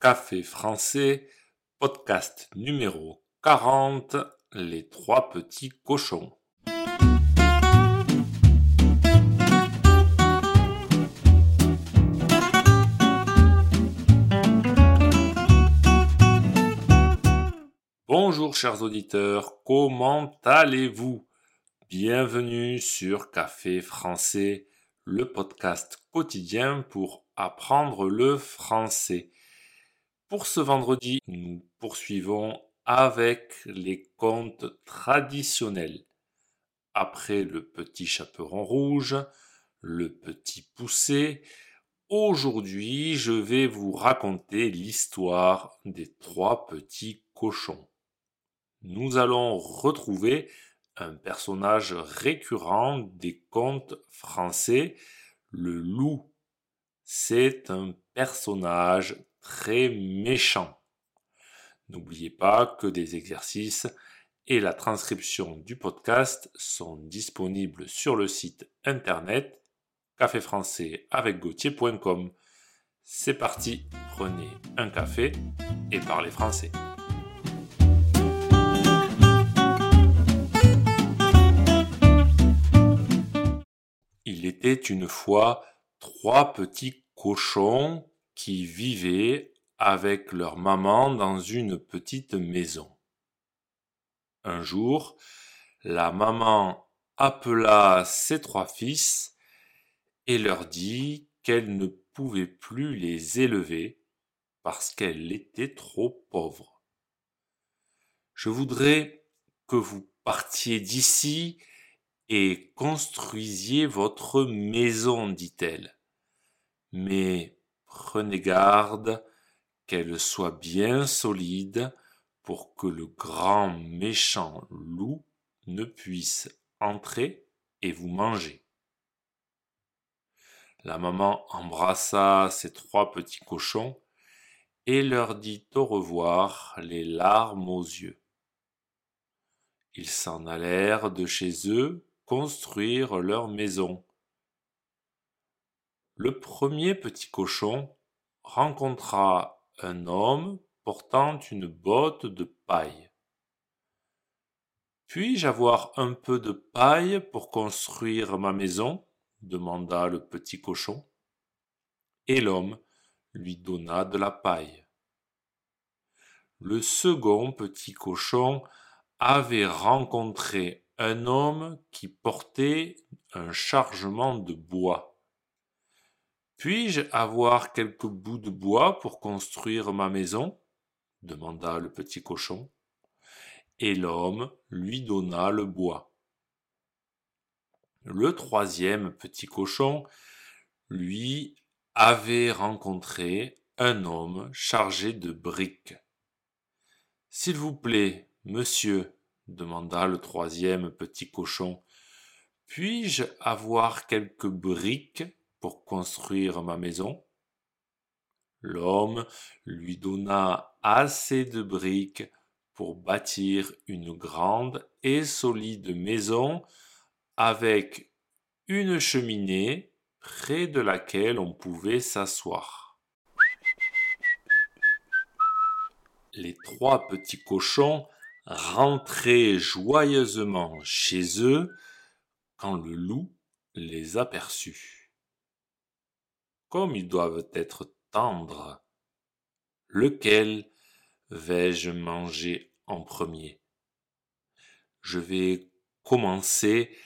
Café français, podcast numéro 40, les trois petits cochons. Bonjour chers auditeurs, comment allez-vous? Bienvenue sur Café français, le podcast quotidien pour apprendre le français. Pour ce vendredi, nous poursuivons avec les contes traditionnels. Après le petit chaperon rouge, le petit poussé, aujourd'hui je vais vous raconter l'histoire des trois petits cochons. Nous allons retrouver un personnage récurrent des contes français, le loup. C'est un personnage très méchant. N'oubliez pas que des exercices et la transcription du podcast sont disponibles sur le site internet café français avec gauthier.com. C'est parti, prenez un café et parlez français. Il était une fois trois petits cochons qui vivaient avec leur maman dans une petite maison. Un jour, la maman appela ses trois fils et leur dit qu'elle ne pouvait plus les élever parce qu'elle était trop pauvre. Je voudrais que vous partiez d'ici et construisiez votre maison, dit-elle. Mais prenez garde qu'elle soit bien solide pour que le grand méchant loup ne puisse entrer et vous manger. La maman embrassa ses trois petits cochons et leur dit au revoir les larmes aux yeux. Ils s'en allèrent de chez eux construire leur maison. Le premier petit cochon rencontra un homme portant une botte de paille. Puis-je avoir un peu de paille pour construire ma maison? demanda le petit cochon. Et l'homme lui donna de la paille. Le second petit cochon avait rencontré un homme qui portait un chargement de bois. Puis-je avoir quelques bouts de bois pour construire ma maison? demanda le petit cochon. Et l'homme lui donna le bois. Le troisième petit cochon, lui, avait rencontré un homme chargé de briques. S'il vous plaît, monsieur, demanda le troisième petit cochon. Puis-je avoir quelques briques? Pour construire ma maison L'homme lui donna assez de briques pour bâtir une grande et solide maison avec une cheminée près de laquelle on pouvait s'asseoir. Les trois petits cochons rentraient joyeusement chez eux quand le loup les aperçut. Comme ils doivent être tendres, lequel vais-je manger en premier? Je vais commencer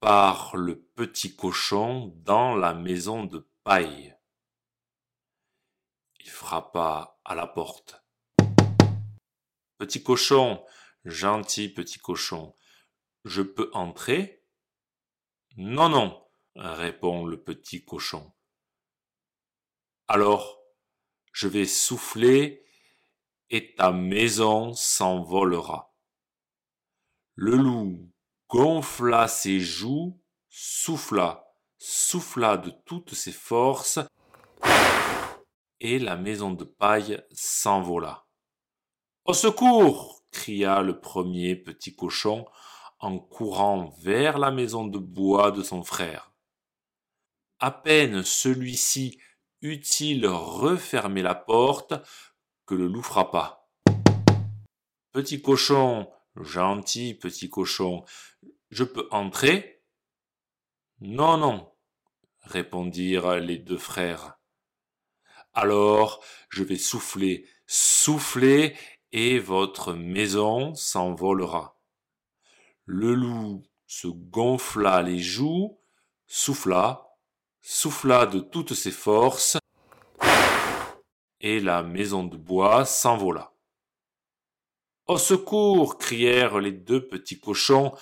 par le petit cochon dans la maison de paille. Il frappa à la porte. Petit cochon, Gentil petit cochon, je peux entrer? Non, non, répond le petit cochon. Alors, je vais souffler et ta maison s'envolera. Le loup gonfla ses joues, souffla, souffla de toutes ses forces, et la maison de paille s'envola. Au secours cria le premier petit cochon en courant vers la maison de bois de son frère. À peine celui-ci eut-il refermé la porte que le loup frappa? Petit cochon, gentil petit cochon, je peux entrer? Non, non, répondirent les deux frères. Alors je vais souffler, souffler, et votre maison s'envolera. Le loup se gonfla les joues, souffla, souffla de toutes ses forces, et la maison de bois s'envola. Au secours crièrent les deux petits cochons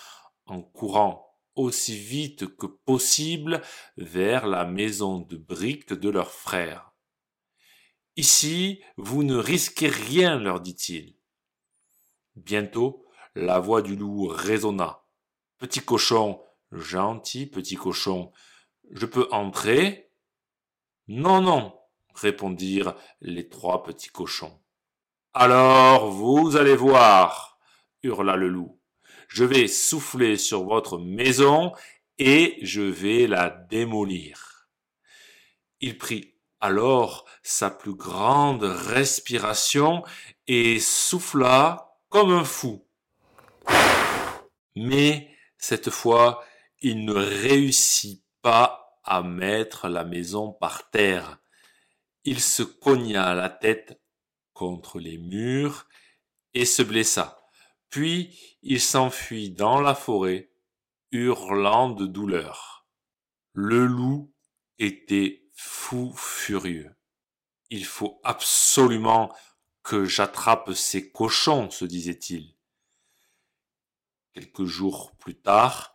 en courant aussi vite que possible vers la maison de briques de leur frère. Ici, vous ne risquez rien, leur dit-il. Bientôt, la voix du loup résonna. Petit cochon, gentil petit cochon, je peux entrer Non, non, répondirent les trois petits cochons. Alors vous allez voir, hurla le loup. Je vais souffler sur votre maison et je vais la démolir. Il prit alors sa plus grande respiration et souffla comme un fou. Mais cette fois, il ne réussit pas à mettre la maison par terre. Il se cogna la tête contre les murs et se blessa. Puis il s'enfuit dans la forêt, hurlant de douleur. Le loup était fou furieux. Il faut absolument que j'attrape ces cochons, se disait-il. Quelques jours plus tard,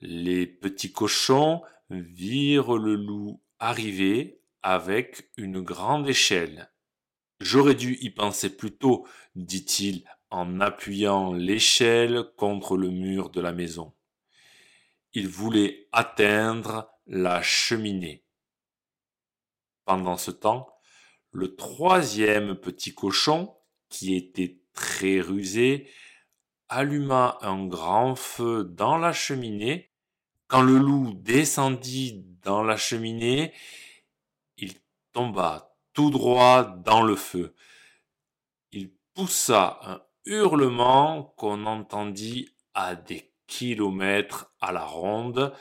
les petits cochons virent le loup arriver avec une grande échelle. J'aurais dû y penser plus tôt, dit-il en appuyant l'échelle contre le mur de la maison. Il voulait atteindre la cheminée. Pendant ce temps, le troisième petit cochon, qui était très rusé, alluma un grand feu dans la cheminée. Quand le loup descendit dans la cheminée, il tomba tout droit dans le feu. Il poussa un hurlement qu'on entendit à des kilomètres à la ronde.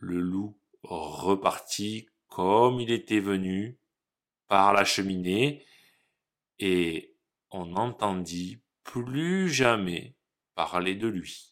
Le loup repartit comme il était venu par la cheminée et on n'entendit plus jamais parler de lui.